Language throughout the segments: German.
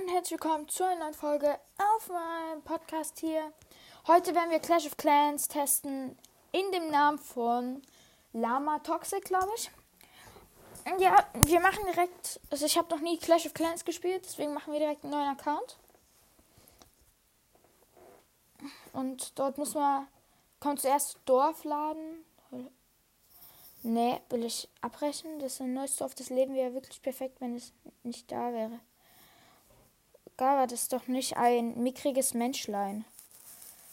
Und herzlich willkommen zu einer neuen Folge auf meinem Podcast hier. Heute werden wir Clash of Clans testen in dem Namen von Lama Toxic, glaube ich. Ja, wir machen direkt, also ich habe noch nie Clash of Clans gespielt, deswegen machen wir direkt einen neuen Account. Und dort muss man, kommt zuerst Dorfladen. Ne, will ich abbrechen. Das ist ein neues Dorf. Das Leben wäre wirklich perfekt, wenn es nicht da wäre. Gara, das ist doch nicht ein mickriges Menschlein.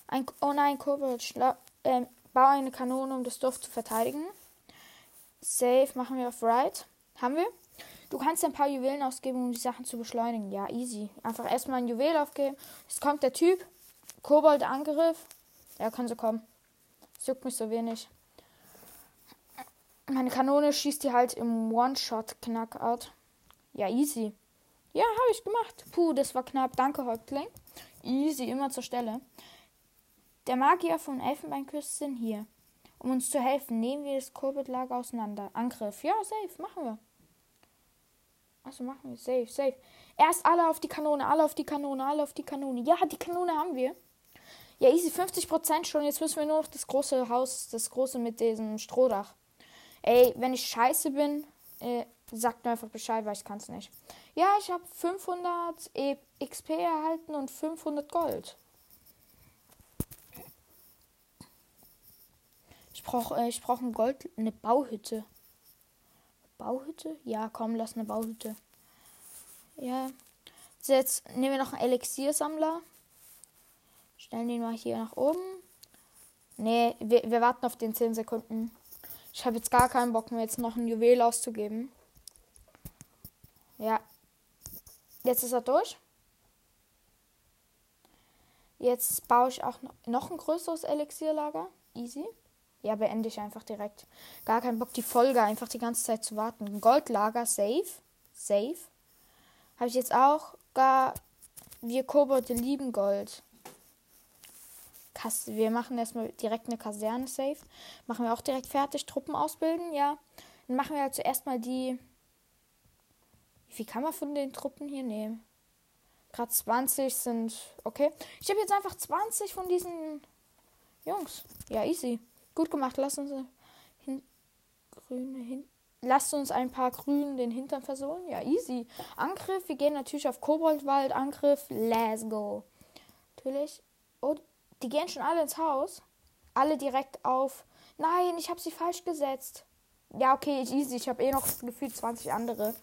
Ein, oh nein, Kobold, äh, baue eine Kanone, um das Dorf zu verteidigen. Safe machen wir auf Right. Haben wir? Du kannst ein paar Juwelen ausgeben, um die Sachen zu beschleunigen. Ja, easy. Einfach erstmal ein Juwel aufgeben. Jetzt kommt der Typ. Kobold-Angriff. Ja, kann so kommen. Das juckt mich so wenig. Meine Kanone schießt die halt im One-Shot-Knackout. Ja, easy. Ja, habe ich gemacht. Puh, das war knapp. Danke, Häuptling. Easy, immer zur Stelle. Der Magier von Elfenbeinküste sind hier. Um uns zu helfen, nehmen wir das Korbetlager auseinander. Angriff. Ja, safe. Machen wir. Achso, machen wir. Safe, safe. Erst alle auf die Kanone, alle auf die Kanone, alle auf die Kanone. Ja, die Kanone haben wir. Ja, easy. 50% schon. Jetzt müssen wir nur noch das große Haus, das große mit diesem Strohdach. Ey, wenn ich scheiße bin, äh, sagt mir einfach Bescheid, weil ich kann es nicht. Ja, ich habe 500 XP erhalten und 500 Gold. Ich brauche äh, brauch ein Gold, eine Bauhütte. Bauhütte? Ja, komm, lass eine Bauhütte. Ja. Jetzt nehmen wir noch einen Elixiersammler. Stellen den mal hier nach oben. Nee, wir, wir warten auf den 10 Sekunden. Ich habe jetzt gar keinen Bock mehr, jetzt noch ein Juwel auszugeben. Ja. Jetzt ist er durch. Jetzt baue ich auch noch ein größeres Elixierlager. Easy. Ja, beende ich einfach direkt. Gar keinen Bock, die Folge einfach die ganze Zeit zu warten. Goldlager, safe. Safe. Habe ich jetzt auch gar. Wir Kobolde lieben Gold. Kas wir machen erstmal direkt eine Kaserne safe. Machen wir auch direkt fertig. Truppen ausbilden, ja. Dann machen wir halt zuerst mal die wie viel kann man von den Truppen hier nehmen? Gerade 20 sind. Okay. Ich habe jetzt einfach 20 von diesen Jungs. Ja, easy. Gut gemacht. Lass uns hin, grüne hin, lasst uns ein paar Grünen den Hintern versohlen. Ja, easy. Angriff. Wir gehen natürlich auf Koboldwald. Angriff. Let's go. Natürlich. Oh, die gehen schon alle ins Haus. Alle direkt auf. Nein, ich habe sie falsch gesetzt. Ja, okay, easy. Ich habe eh noch gefühlt 20 andere.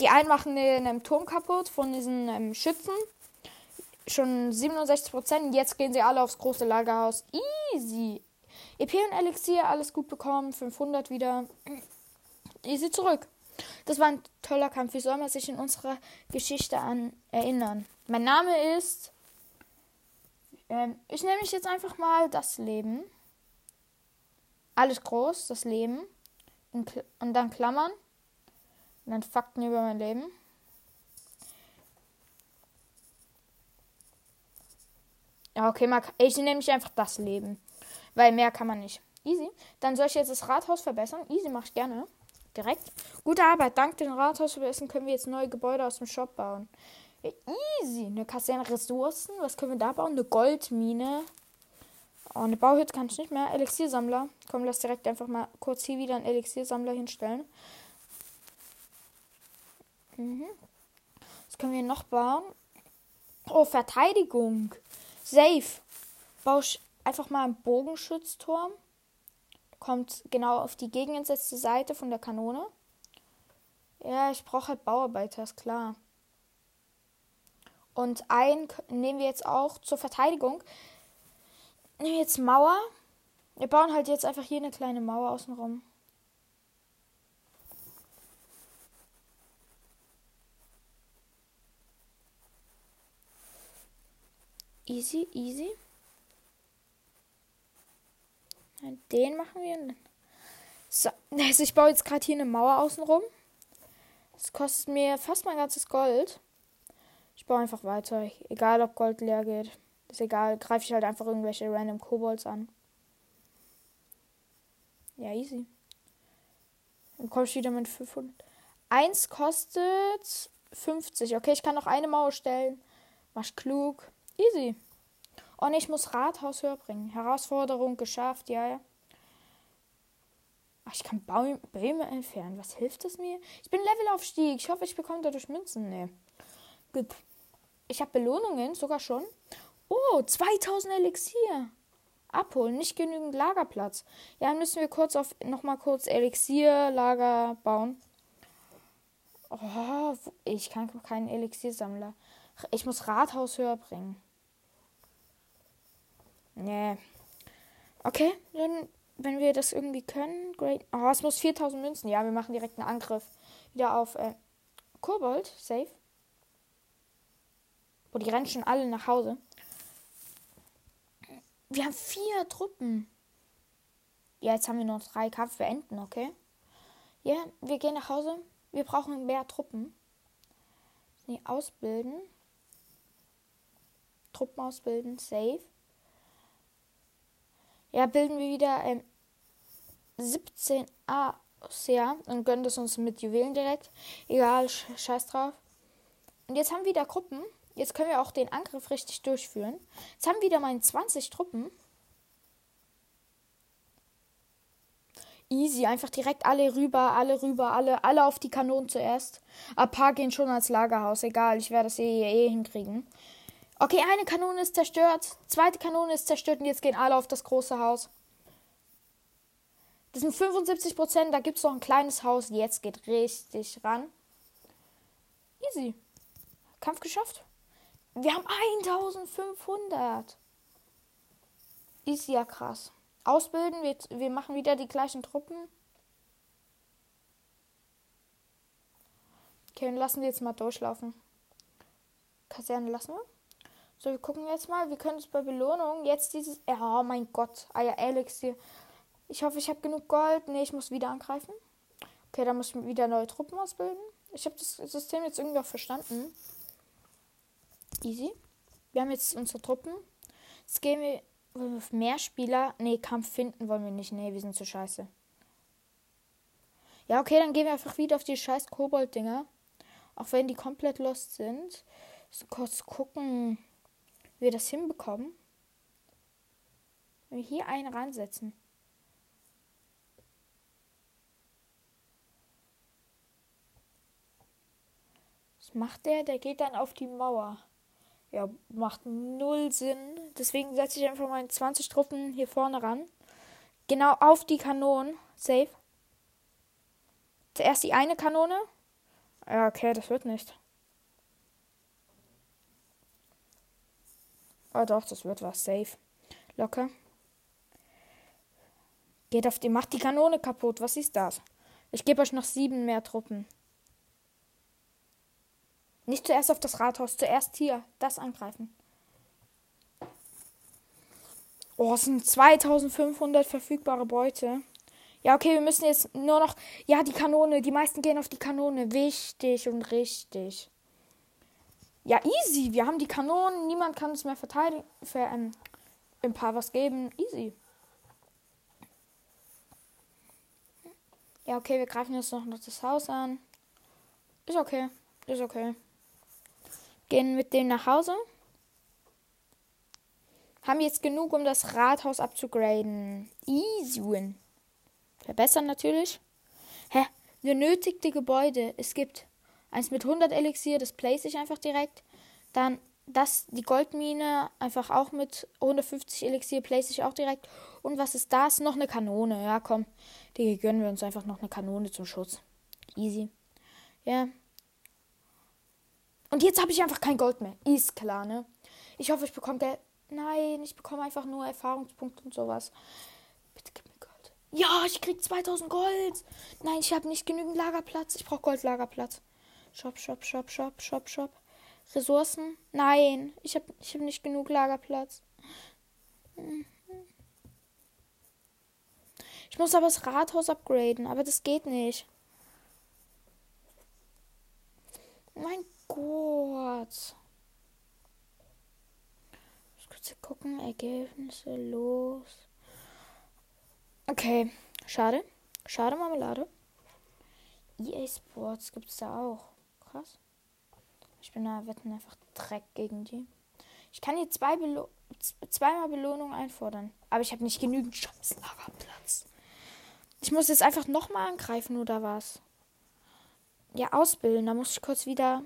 Die einen machen den ähm, Turm kaputt von diesen ähm, Schützen. Schon 67 Prozent. Jetzt gehen sie alle aufs große Lagerhaus. Easy. EP und Elixier, alles gut bekommen. 500 wieder. Easy zurück. Das war ein toller Kampf. Wie soll man sich in unserer Geschichte an erinnern? Mein Name ist. Ähm, ich nenne mich jetzt einfach mal das Leben. Alles groß, das Leben. Und dann Klammern. Und dann Fakten über mein Leben. Ja, okay, mal, ich nehme mich einfach das Leben. Weil mehr kann man nicht. Easy. Dann soll ich jetzt das Rathaus verbessern. Easy, mache ich gerne. Direkt. Gute Arbeit. Dank dem Rathaus verbessern können wir jetzt neue Gebäude aus dem Shop bauen. Ja, easy. Eine Kaserne Ressourcen. Was können wir da bauen? Eine Goldmine. Oh, eine Bauhütte kann ich nicht mehr. Elixiersammler. Komm, lass direkt einfach mal kurz hier wieder einen Elixiersammler hinstellen. Mhm. Was können wir noch bauen? Oh, Verteidigung. Safe. Ich einfach mal einen Bogenschützturm. Kommt genau auf die gegengesetzte Seite von der Kanone. Ja, ich brauche halt Bauarbeiter, ist klar. Und einen nehmen wir jetzt auch zur Verteidigung. Nehmen wir jetzt Mauer. Wir bauen halt jetzt einfach hier eine kleine Mauer außenrum. Easy, easy. Den machen wir. So, also ich baue jetzt gerade hier eine Mauer außenrum. Das kostet mir fast mein ganzes Gold. Ich baue einfach weiter. Egal, ob Gold leer geht. Ist egal. Greife ich halt einfach irgendwelche random Kobolds an. Ja, easy. Dann komme ich wieder mit 500. Eins kostet 50. Okay, ich kann noch eine Mauer stellen. Mach klug. Easy. Ne, ich muss Rathaus höher bringen. Herausforderung geschafft, ja, ja. Ach, ich kann Bäume, Bäume entfernen. Was hilft es mir? Ich bin Levelaufstieg. Ich hoffe, ich bekomme dadurch Münzen. Nee. Gut. Ich habe Belohnungen sogar schon. Oh, 2000 Elixier. Abholen. Nicht genügend Lagerplatz. Ja, dann müssen wir kurz auf nochmal kurz Elixierlager bauen. Oh, ich kann keinen Elixiersammler. Ich muss Rathaus höher bringen. Nee. Okay, dann, wenn wir das irgendwie können, great. Oh, es muss 4000 Münzen. Ja, wir machen direkt einen Angriff. Wieder auf äh, Kobold. Safe. Wo die rennen schon alle nach Hause. Wir haben vier Truppen. Ja, jetzt haben wir noch drei Kampf beenden, okay? Ja, wir gehen nach Hause. Wir brauchen mehr Truppen. Nee, ausbilden. Truppen ausbilden, safe. Ja, bilden wir wieder ähm, 17 aus, ja, und gönnen das uns mit Juwelen direkt. Egal, scheiß drauf. Und jetzt haben wir wieder Gruppen. Jetzt können wir auch den Angriff richtig durchführen. Jetzt haben wir wieder meine 20 Truppen. Easy, einfach direkt alle rüber, alle rüber, alle, alle auf die Kanonen zuerst. Ein paar gehen schon als Lagerhaus, egal, ich werde das eh, eh hinkriegen. Okay, eine Kanone ist zerstört, zweite Kanone ist zerstört und jetzt gehen alle auf das große Haus. Das sind 75 Prozent, da gibt es noch ein kleines Haus, jetzt geht richtig ran. Easy. Kampf geschafft. Wir haben 1500. Ist ja krass. Ausbilden, wir, wir machen wieder die gleichen Truppen. Okay, dann lassen wir jetzt mal durchlaufen. Kaserne lassen wir. So, wir gucken jetzt mal. Wir können es bei Belohnung jetzt dieses. Oh mein Gott. Ah ja, Elixier. Ich hoffe, ich habe genug Gold. Ne, ich muss wieder angreifen. Okay, dann muss ich wieder neue Truppen ausbilden. Ich habe das System jetzt irgendwie auch verstanden. Easy. Wir haben jetzt unsere Truppen. Jetzt gehen wir. Wir mehr Spieler? Ne, Kampf finden wollen wir nicht. Ne, wir sind zu scheiße. Ja, okay, dann gehen wir einfach wieder auf die scheiß Kobold-Dinger. Auch wenn die komplett lost sind. So kurz gucken, wir das hinbekommen. Wenn wir hier einen ransetzen. Was macht der? Der geht dann auf die Mauer ja, macht null Sinn. Deswegen setze ich einfach meine 20 Truppen hier vorne ran. Genau auf die Kanonen. Safe. Zuerst die eine Kanone. Ja, okay, das wird nicht. Oh doch, das wird was. Safe. Locker. Geht auf die. Macht die Kanone kaputt. Was ist das? Ich gebe euch noch sieben mehr Truppen. Nicht zuerst auf das Rathaus, zuerst hier. Das angreifen. Oh, es sind 2500 verfügbare Beute. Ja, okay, wir müssen jetzt nur noch. Ja, die Kanone. Die meisten gehen auf die Kanone. Wichtig und richtig. Ja, easy. Wir haben die Kanonen. Niemand kann uns mehr verteidigen. Für ähm, ein paar was geben. Easy. Ja, okay, wir greifen jetzt noch das Haus an. Ist okay. Ist okay. Gehen mit dem nach Hause. Haben jetzt genug, um das Rathaus abzugraden. Easy win. Verbessern natürlich. Hä? Benötigte Gebäude. Es gibt eins mit 100 Elixier, das place ich einfach direkt. Dann das, die Goldmine, einfach auch mit 150 Elixier, place ich auch direkt. Und was ist das? Noch eine Kanone. Ja, komm. Die gönnen wir uns einfach noch eine Kanone zum Schutz. Easy. Ja, und jetzt habe ich einfach kein Gold mehr. Ist klar, ne? Ich hoffe, ich bekomme Geld. Nein, ich bekomme einfach nur Erfahrungspunkte und sowas. Bitte gib mir Gold. Ja, ich krieg 2000 Gold. Nein, ich habe nicht genügend Lagerplatz. Ich brauche Goldlagerplatz. Shop, shop, shop, shop, shop, shop. Ressourcen? Nein, ich habe ich hab nicht genug Lagerplatz. Ich muss aber das Rathaus upgraden, aber das geht nicht. Mein Gott. Ich muss kurz gucken. Ergebnisse los. Okay. Schade. Schade Marmelade. EA Sports gibt es da auch. Krass. Ich bin da wetten einfach Dreck gegen die. Ich kann hier zwei Belo zweimal Belohnung einfordern. Aber ich habe nicht genügend scheiß Lagerplatz. Ich muss jetzt einfach nochmal angreifen, oder was? Ja, ausbilden. Da muss ich kurz wieder.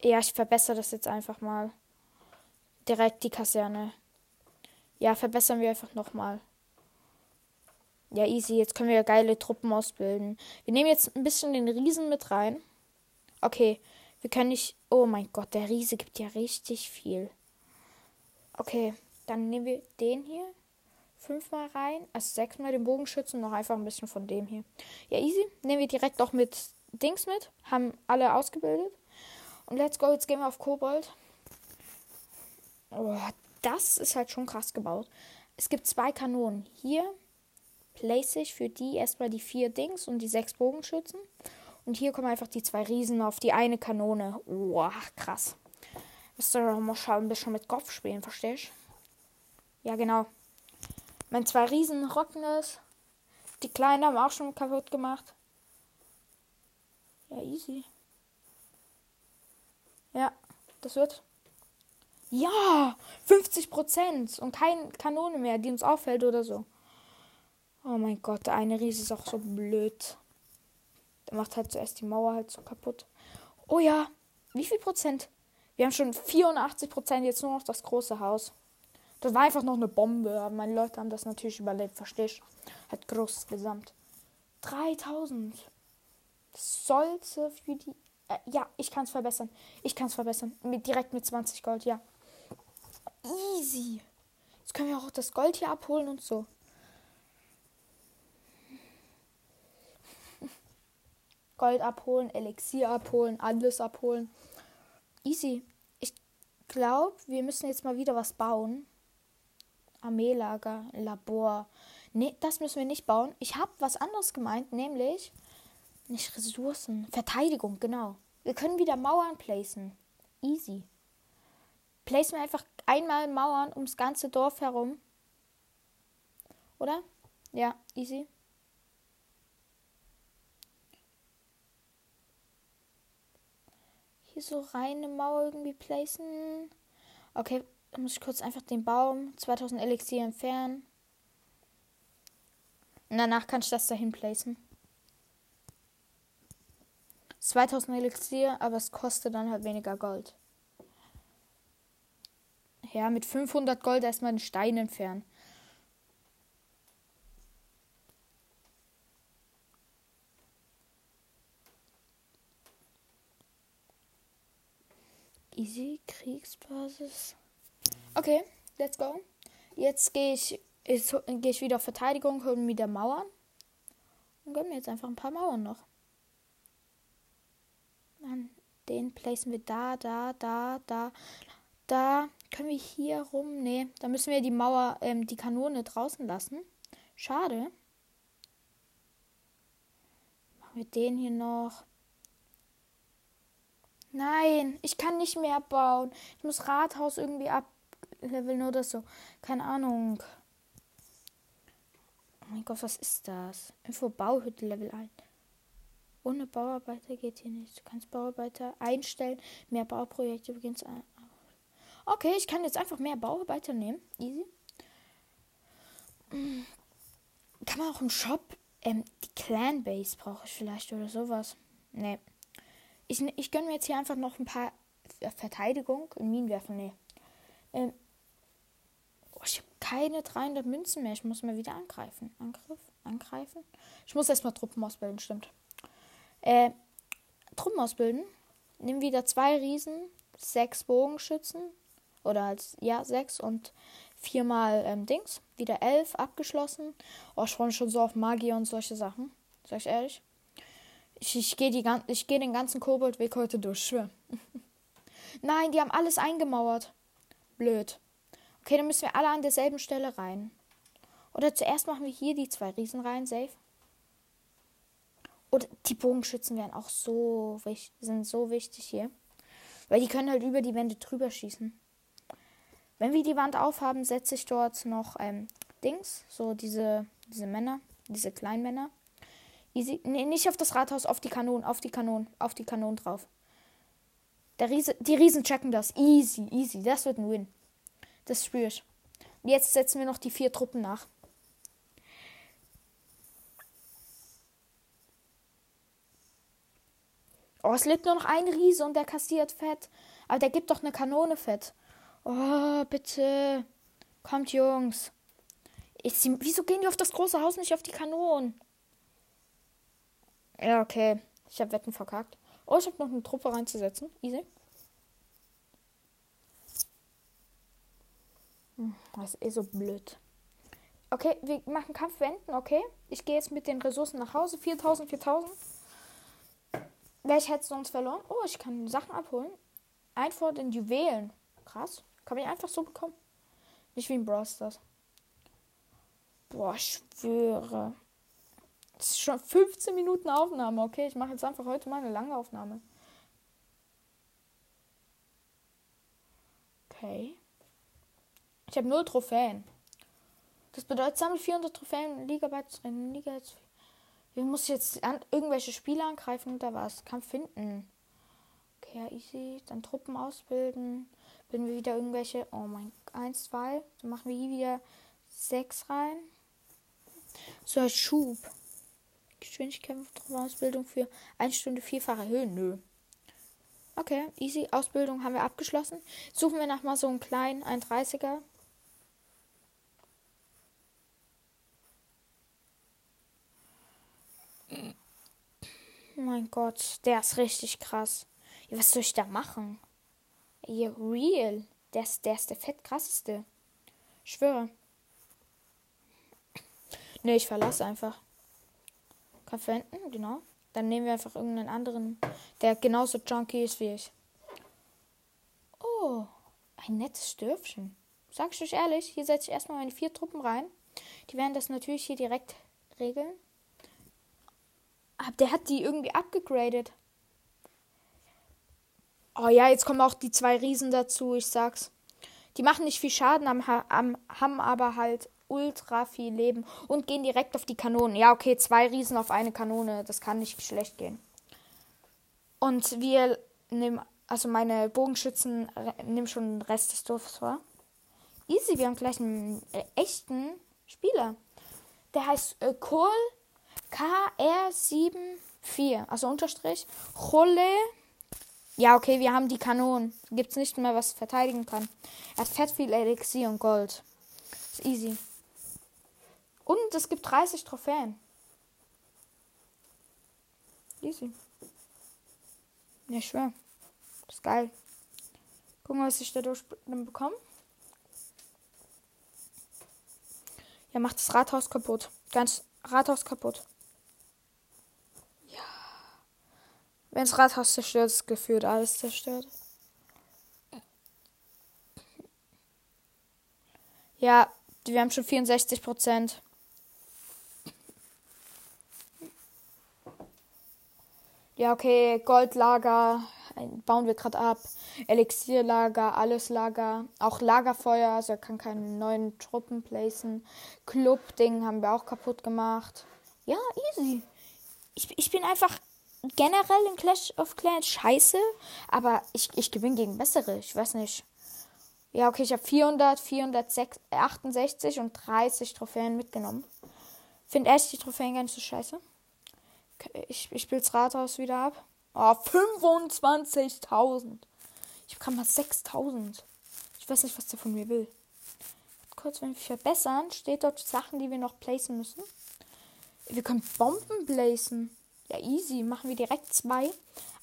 Ja, ich verbessere das jetzt einfach mal. Direkt die Kaserne. Ja, verbessern wir einfach nochmal. Ja, easy. Jetzt können wir geile Truppen ausbilden. Wir nehmen jetzt ein bisschen den Riesen mit rein. Okay, wir können nicht. Oh mein Gott, der Riese gibt ja richtig viel. Okay, dann nehmen wir den hier fünfmal rein. Also sechsmal den Bogenschützen noch einfach ein bisschen von dem hier. Ja, easy. Nehmen wir direkt auch mit Dings mit. Haben alle ausgebildet. Und let's go, jetzt gehen wir auf Kobold. Oh, das ist halt schon krass gebaut. Es gibt zwei Kanonen. Hier place ich für die erstmal die vier Dings und die sechs Bogenschützen. Und hier kommen einfach die zwei Riesen auf die eine Kanone. Wow, krass. Müsst ihr doch mal schauen, ein bisschen mit Kopf spielen, verstehst du? Ja, genau. Mein zwei Riesen rocken es. Die Kleinen haben auch schon kaputt gemacht. Ja, easy. Ja, das wird. Ja, 50 Prozent und keine Kanone mehr, die uns auffällt oder so. Oh mein Gott, der eine Riese ist auch so blöd. Der macht halt zuerst die Mauer halt so kaputt. Oh ja, wie viel Prozent? Wir haben schon 84 Prozent, jetzt nur noch das große Haus. Das war einfach noch eine Bombe, aber meine Leute haben das natürlich überlebt, verstehst du? Hat großes Gesamt. 3000. Das sollte für die. Äh, ja, ich kann es verbessern. Ich kann es verbessern. Mit, direkt mit 20 Gold, ja. Easy. Jetzt können wir auch das Gold hier abholen und so. Gold abholen, Elixier abholen, alles abholen. Easy. Ich glaube, wir müssen jetzt mal wieder was bauen. Armeelager, Labor. Nee, das müssen wir nicht bauen. Ich habe was anderes gemeint, nämlich nicht Ressourcen, Verteidigung, genau. Wir können wieder Mauern placen. Easy. Placen wir einfach einmal Mauern ums ganze Dorf herum. Oder? Ja, easy. Hier so reine Mauer irgendwie placen. Okay, dann muss ich kurz einfach den Baum 2000 Elixier entfernen. Und danach kann ich das dahin placen. 2000 Elixier, aber es kostet dann halt weniger Gold. Ja, mit 500 Gold erstmal den Stein entfernen. Easy Kriegsbasis. Okay, let's go. Jetzt gehe ich, geh ich wieder auf Verteidigung, hole wieder Mauern. Und gönne mir jetzt einfach ein paar Mauern noch. Dann den placen wir da, da, da, da. Da können wir hier rum. Nee, da müssen wir die Mauer, ähm, die Kanone draußen lassen. Schade. Machen wir den hier noch. Nein, ich kann nicht mehr bauen. Ich muss Rathaus irgendwie ableveln oder so. Keine Ahnung. Oh mein Gott, was ist das? Info Bauhütte Level 1. Ohne Bauarbeiter geht hier nicht. Du kannst Bauarbeiter einstellen. Mehr Bauprojekte beginnst. Okay, ich kann jetzt einfach mehr Bauarbeiter nehmen. Easy. Hm. Kann man auch im Shop ähm, die Clan Base brauche ich vielleicht oder sowas. Nee. Ich, ich gönne mir jetzt hier einfach noch ein paar Verteidigung und Minenwerfen. Nee. Ähm, oh, ich habe keine 300 Münzen mehr. Ich muss mal wieder angreifen. Angriff? Angreifen? Ich muss erstmal Truppen ausbilden, stimmt. Äh, Truppen ausbilden. Nehmen wieder zwei Riesen, sechs Bogenschützen. Oder als, ja, sechs und viermal ähm, Dings. Wieder elf abgeschlossen. Oh, ich freue mich schon so auf Magie und solche Sachen. Sag ich ehrlich. Ich, ich gehe geh den ganzen Koboldweg heute durch, schwör. Nein, die haben alles eingemauert. Blöd. Okay, dann müssen wir alle an derselben Stelle rein. Oder zuerst machen wir hier die zwei Riesen rein, safe. Oder die Bogenschützen werden auch so wichtig, sind so wichtig hier. Weil die können halt über die Wände drüber schießen. Wenn wir die Wand aufhaben, setze ich dort noch ähm, Dings, so diese, diese Männer, diese kleinen Männer. Easy. Nee, nicht auf das Rathaus, auf die Kanonen, auf die Kanonen, auf die Kanonen drauf. Der Riese, die Riesen checken das. Easy, easy. Das wird ein Win. Das spüre ich. Und jetzt setzen wir noch die vier Truppen nach. Oh, es lebt nur noch ein Riese und der kassiert Fett. Aber der gibt doch eine Kanone Fett. Oh, bitte. Kommt, Jungs. Ich, wieso gehen die auf das große Haus nicht auf die Kanonen? Ja, okay. Ich habe Wetten verkackt. Oh, ich habe noch eine Truppe reinzusetzen. Easy. Hm, das ist eh so blöd. Okay, wir machen Kampf wenden, okay? Ich gehe jetzt mit den Ressourcen nach Hause. 4000, 4000. Welche hättest du uns verloren? Oh, ich kann Sachen abholen. Ein vor den Juwelen. Krass. Kann ich einfach so bekommen. Nicht wie in Brawl Stars. Boah, ich schwöre. Schon 15 Minuten Aufnahme. Okay, ich mache jetzt einfach heute mal eine lange Aufnahme. Okay. Ich habe null Trophäen. Das bedeutet, sammle 400 Trophäen, Liga beizutreten. Liga jetzt. Wir muss jetzt an, irgendwelche Spiele angreifen oder was? Kampf finden. Okay, ja, easy. Dann Truppen ausbilden. Bilden wir wieder irgendwelche. Oh mein. Eins, zwei. Dann machen wir hier wieder sechs rein. So Schub. Geschwindigkeit Ausbildung für eine Stunde vierfach erhöhen. Nö. Okay, easy. Ausbildung haben wir abgeschlossen. Suchen wir nach mal so einen kleinen 31er. Mein Gott, der ist richtig krass. Was soll ich da machen? Ja, real. Der ist, der ist der fett krasseste. Ich schwöre. Ne, ich verlasse einfach. Verwenden, genau. Dann nehmen wir einfach irgendeinen anderen, der genauso junky ist wie ich. Oh, ein nettes Dörfchen. Sag ich euch ehrlich, hier setze ich erstmal meine vier Truppen rein. Die werden das natürlich hier direkt regeln. Aber der hat die irgendwie abgegradet. Oh ja, jetzt kommen auch die zwei Riesen dazu, ich sag's. Die machen nicht viel Schaden, am, am, haben aber halt ultra viel Leben und gehen direkt auf die Kanonen. Ja, okay, zwei Riesen auf eine Kanone, das kann nicht schlecht gehen. Und wir nehmen, also meine Bogenschützen nehmen schon den Rest des Dorfs vor. Easy, wir haben gleich einen äh, echten Spieler. Der heißt äh, Kohl KR74, also Unterstrich. Cholle. Ja, okay, wir haben die Kanonen. Gibt's nicht mehr, was verteidigen kann. Er hat fett viel Elixier und Gold. Ist easy. Und es gibt 30 Trophäen. Easy. Ja, schwer. Das ist geil. Gucken, was ich dadurch dann bekomme. Ja, macht das Rathaus kaputt. Ganz Rathaus kaputt. Ja. Wenn das Rathaus zerstört ist, gefühlt alles zerstört. Ja, wir haben schon 64 Prozent. Ja, okay, Goldlager bauen wir gerade ab. Elixierlager, alles Lager. Auch Lagerfeuer, also er kann keine neuen Truppen placen. Club-Ding haben wir auch kaputt gemacht. Ja, easy. Ich, ich bin einfach generell in Clash of Clans scheiße, aber ich, ich gewinne gegen bessere. Ich weiß nicht. Ja, okay, ich habe 400, 468 und 30 Trophäen mitgenommen. Finde echt die Trophäen gar nicht so scheiße. Ich, ich spiele das Rathaus wieder ab. Oh, 25.000. Ich habe mal 6.000. Ich weiß nicht, was der von mir will. Kurz, wenn wir verbessern, steht dort Sachen, die wir noch placen müssen. Wir können Bomben placen. Ja, easy. Machen wir direkt zwei.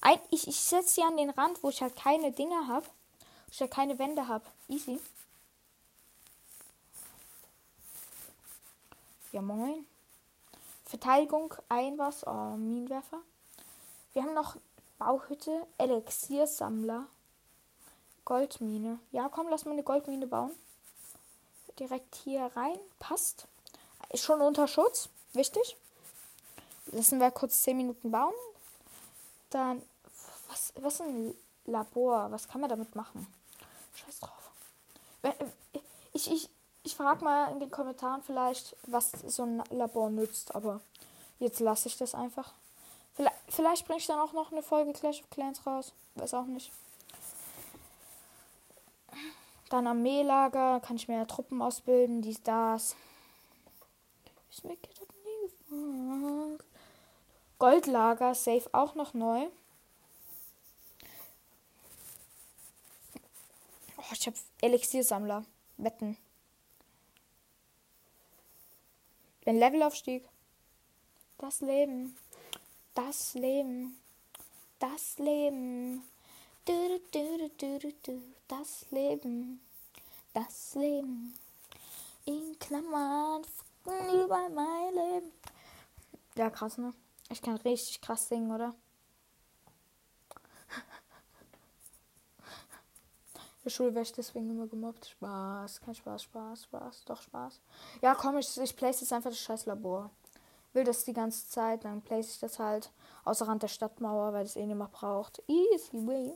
Ein, ich ich setze sie an den Rand, wo ich halt keine Dinge habe. Wo ich halt keine Wände habe. Easy. Ja, moin. Verteidigung, ein was, oh, Minenwerfer. Wir haben noch Bauhütte, Elixiersammler, Goldmine. Ja, komm, lass mal eine Goldmine bauen. Direkt hier rein, passt. Ist schon unter Schutz, wichtig. Lassen wir kurz 10 Minuten bauen. Dann, was, was ist ein Labor? Was kann man damit machen? Scheiß drauf. Ich, ich, ich frage mal in den Kommentaren vielleicht, was so ein Labor nützt, aber jetzt lasse ich das einfach. Vielleicht, vielleicht bringe ich dann auch noch eine Folge Clash of Clans raus. Weiß auch nicht. Dann Armeelager kann ich mehr Truppen ausbilden, dies, das. Ist mir das nie gefragt. Goldlager, safe auch noch neu. Oh, ich habe Elixiersammler. Wetten. Wenn Levelaufstieg. Das Leben. Das Leben. Das Leben. Du, du, du, das Leben. Das Leben. In Klammern über mein Leben. Ja, krass, ne? Ich kann richtig krass singen, oder? In der Schule werde ich deswegen immer gemobbt. Spaß, kein Spaß, Spaß, Spaß, doch Spaß. Ja, komm, ich, ich place jetzt einfach das scheiß Labor. Will das die ganze Zeit, dann place ich das halt außer Rand der Stadtmauer, weil das eh niemand braucht. Easy way.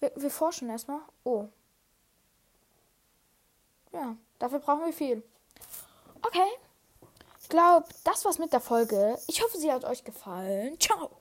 Wir, wir forschen erstmal. Oh. Ja, dafür brauchen wir viel. Okay. Ich glaube, das war's mit der Folge. Ich hoffe, sie hat euch gefallen. Ciao.